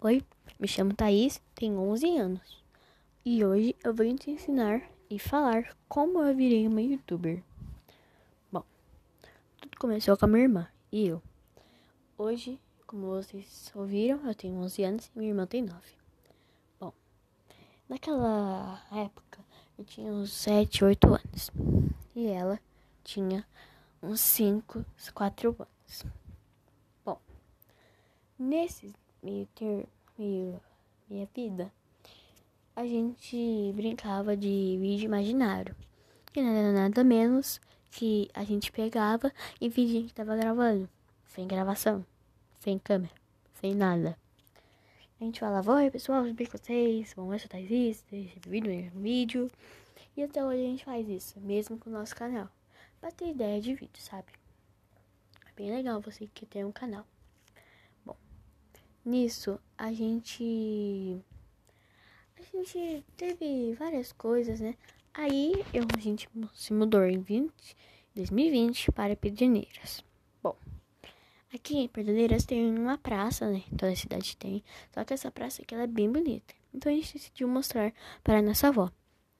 Oi, me chamo Thaís, tenho 11 anos. E hoje eu venho te ensinar e falar como eu virei uma youtuber. Bom, tudo começou com a minha irmã e eu. Hoje, como vocês ouviram, eu tenho 11 anos e minha irmã tem 9. Bom, naquela época eu tinha uns 7, 8 anos. E ela tinha uns 5, 4 anos. Bom, nesse meio ter meio minha vida, a gente brincava de vídeo imaginário. Que não era nada menos que a gente pegava e fingia que tava gravando. Sem gravação, sem câmera, sem nada. A gente falava, oi pessoal, tudo bem com vocês? Bom, eu sou Thaís, esse vídeo vídeo. E até hoje a gente faz isso, mesmo com o nosso canal. Pra ter ideia de vídeo, sabe? É bem legal você que tem um canal. Nisso, a gente. A gente teve várias coisas, né? Aí eu, a gente se mudou em 20, 2020 para Pederneiras. Bom, aqui em Pederneiras tem uma praça, né? Toda a cidade tem. Só que essa praça aqui ela é bem bonita. Então a gente decidiu mostrar para a nossa avó.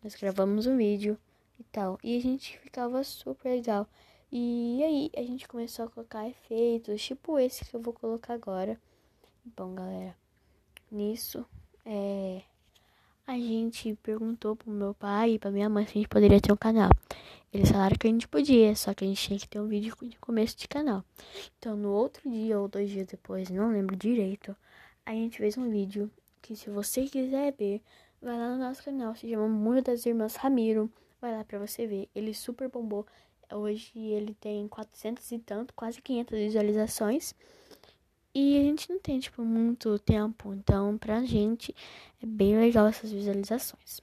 Nós gravamos um vídeo e tal. E a gente ficava super legal. E aí a gente começou a colocar efeitos, tipo esse que eu vou colocar agora. Bom, galera, nisso, é, a gente perguntou pro meu pai e pra minha mãe se a gente poderia ter um canal. Eles falaram que a gente podia, só que a gente tinha que ter um vídeo de começo de canal. Então, no outro dia ou dois dias depois, não lembro direito, a gente fez um vídeo que se você quiser ver, vai lá no nosso canal, se chama Mundo das Irmãs Ramiro. Vai lá pra você ver. Ele super bombou. Hoje ele tem 400 e tanto, quase 500 visualizações. E a gente não tem, tipo, muito tempo. Então, pra gente, é bem legal essas visualizações.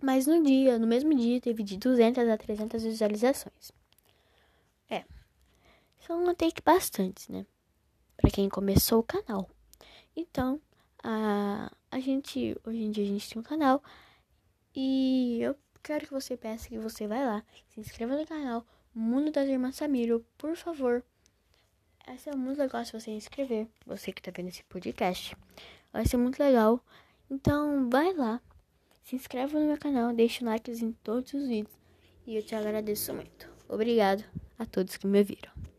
Mas no dia, no mesmo dia, teve de 200 a 300 visualizações. É. São até que bastantes, né? Pra quem começou o canal. Então, a, a gente, hoje em dia a gente tem um canal. E eu quero que você peça que você vai lá, se inscreva no canal Mundo das Irmãs Samiro, por favor. Essa é muito legal se você inscrever, você que tá vendo esse podcast. Vai ser muito legal. Então, vai lá, se inscreve no meu canal, deixa likes em todos os vídeos. E eu te agradeço muito. Obrigado a todos que me viram.